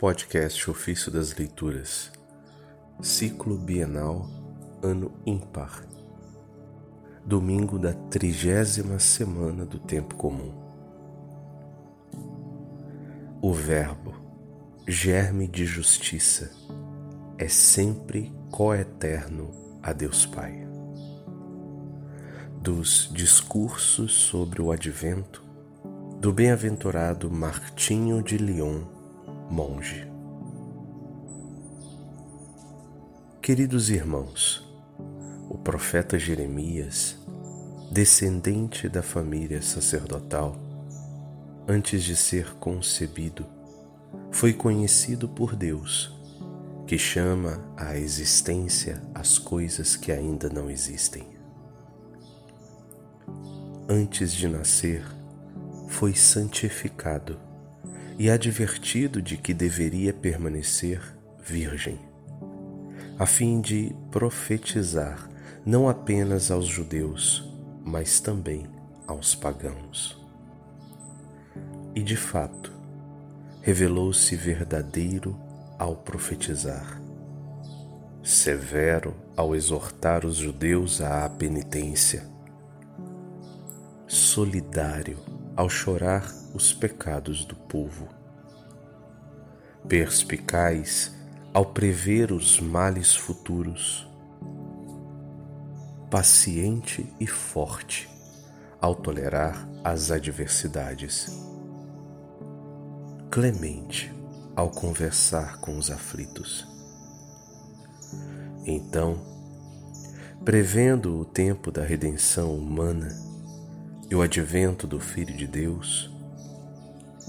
Podcast Ofício das Leituras, Ciclo Bienal, Ano Ímpar, Domingo da trigésima semana do Tempo Comum. O Verbo, germe de justiça, é sempre coeterno a Deus Pai. Dos discursos sobre o advento do bem-aventurado Martinho de Lyon, monge. Queridos irmãos, o profeta Jeremias, descendente da família sacerdotal, antes de ser concebido, foi conhecido por Deus, que chama à existência as coisas que ainda não existem. Antes de nascer, foi santificado e advertido de que deveria permanecer virgem, a fim de profetizar não apenas aos judeus, mas também aos pagãos. E de fato, revelou-se verdadeiro ao profetizar, severo ao exortar os judeus à penitência, solidário ao chorar os pecados do povo. Perspicaz ao prever os males futuros. Paciente e forte ao tolerar as adversidades. Clemente ao conversar com os aflitos. Então, prevendo o tempo da redenção humana, e o advento do Filho de Deus,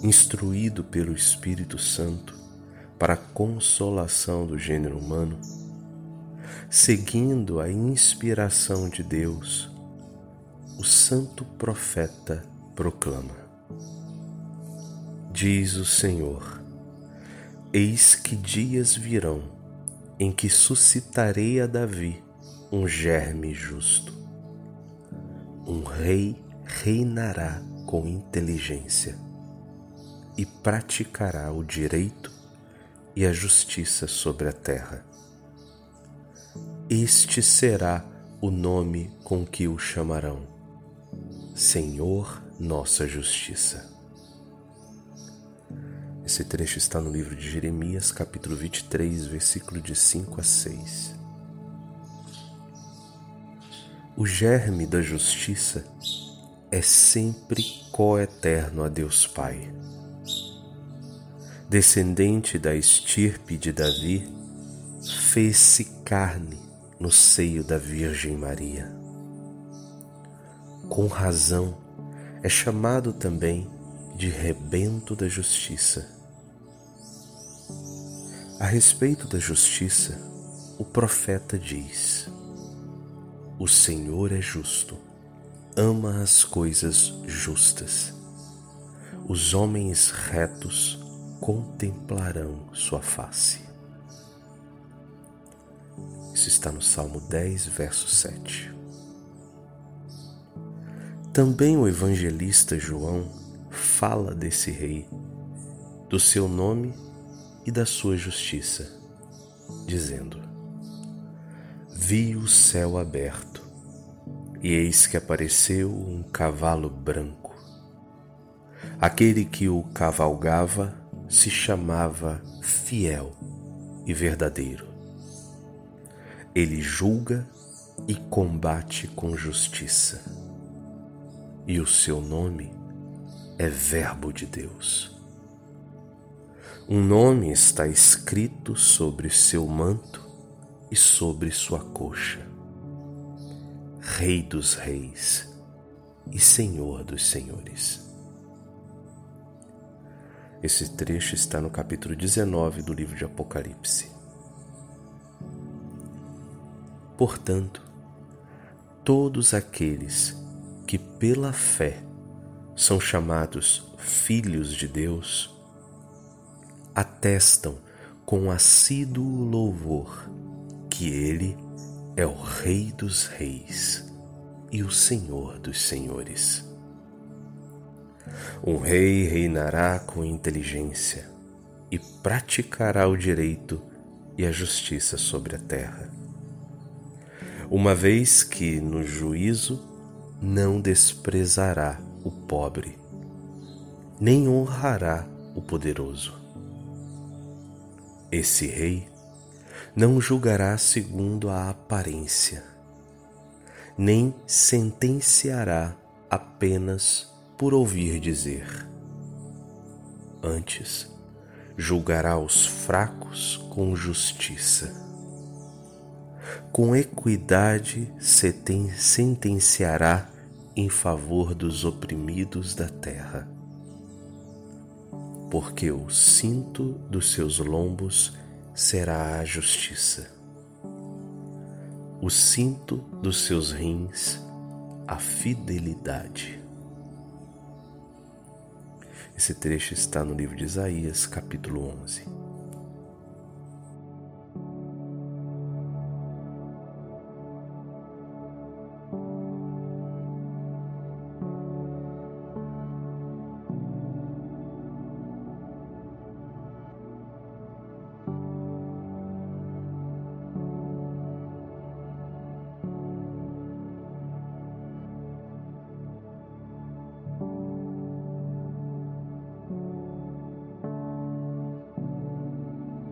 instruído pelo Espírito Santo para a consolação do gênero humano, seguindo a inspiração de Deus, o santo profeta proclama: Diz o Senhor: Eis que dias virão em que suscitarei a Davi um germe justo, um rei reinará com inteligência e praticará o direito e a justiça sobre a terra. Este será o nome com que o chamarão: Senhor Nossa Justiça. Esse trecho está no livro de Jeremias, capítulo 23, versículo de 5 a 6. O germe da justiça é sempre coeterno a Deus Pai. Descendente da estirpe de Davi, fez-se carne no seio da Virgem Maria. Com razão, é chamado também de rebento da justiça. A respeito da justiça, o profeta diz: O Senhor é justo ama as coisas justas. Os homens retos contemplarão sua face. Isso está no Salmo 10, verso 7. Também o evangelista João fala desse rei, do seu nome e da sua justiça, dizendo: Vi o céu aberto e eis que apareceu um cavalo branco. Aquele que o cavalgava se chamava Fiel e Verdadeiro. Ele julga e combate com justiça, e o seu nome é Verbo de Deus. Um nome está escrito sobre seu manto e sobre sua coxa Rei dos Reis e Senhor dos Senhores. Esse trecho está no capítulo 19 do livro de Apocalipse. Portanto, todos aqueles que pela fé são chamados filhos de Deus atestam com assíduo louvor que Ele é o Rei dos Reis e o Senhor dos Senhores. Um rei reinará com inteligência, e praticará o direito e a justiça sobre a terra. Uma vez que no juízo não desprezará o pobre, nem honrará o poderoso. Esse rei não julgará segundo a aparência, nem sentenciará apenas por ouvir dizer. Antes, julgará os fracos com justiça. Com equidade sentenciará em favor dos oprimidos da terra. Porque o cinto dos seus lombos será a justiça, o cinto dos seus rins, a fidelidade. Esse trecho está no livro de Isaías, capítulo 11.